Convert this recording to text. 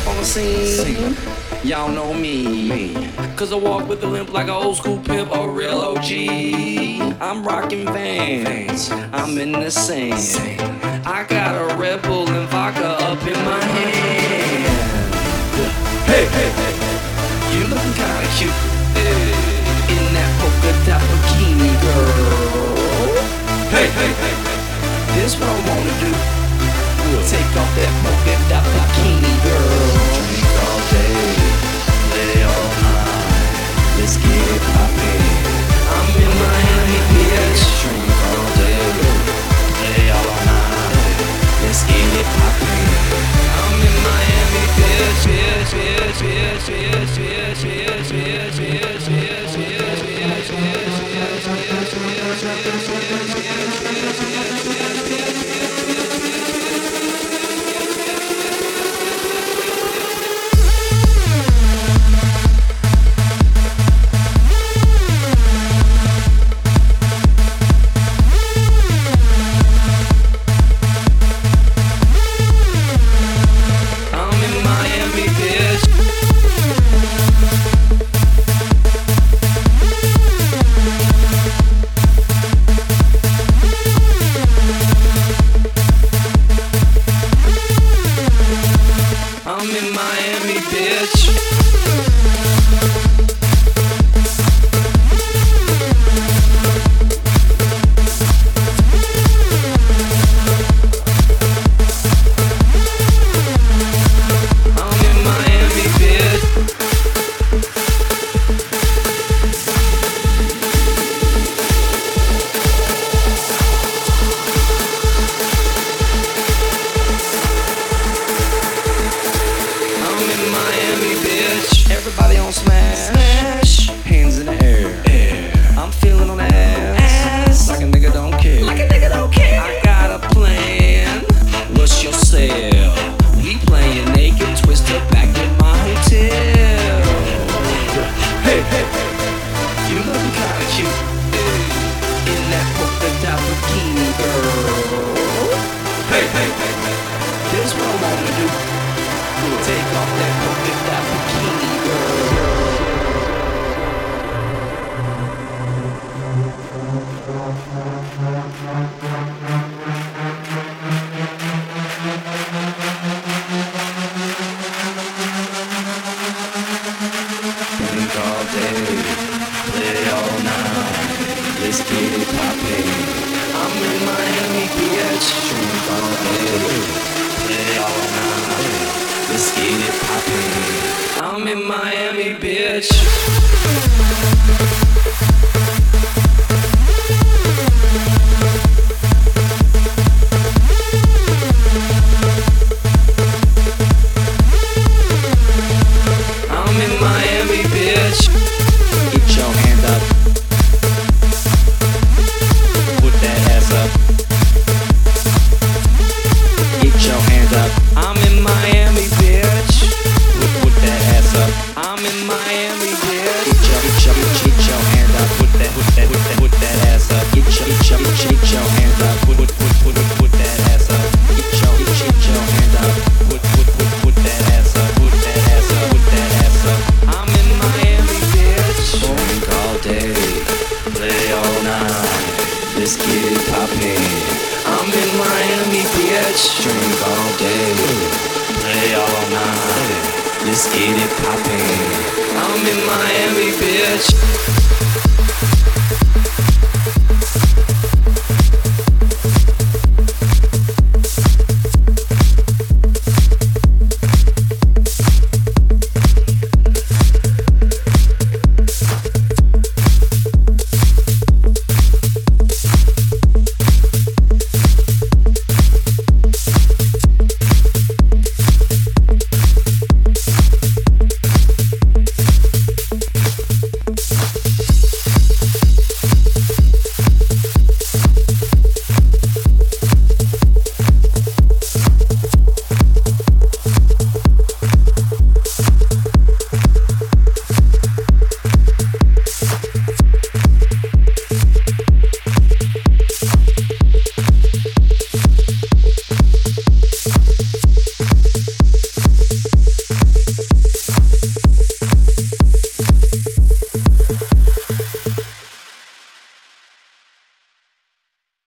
step on the scene. Y'all know me. Cause I walk with a limp like an old school pimp or real OG. I'm rocking vans, I'm in the sand. I got a Red Bull and vodka up in my hand. Hey, hey, hey, you looking kinda cute. Bye. In Miami, bitch. There's one more to do. We'll take off that coat that bikini, Play all day, play all night. Let's get it poppin'. I'm in Miami, bitch. Let's drink all day, play all night. Let's get it poppin'. I'm in Miami, bitch.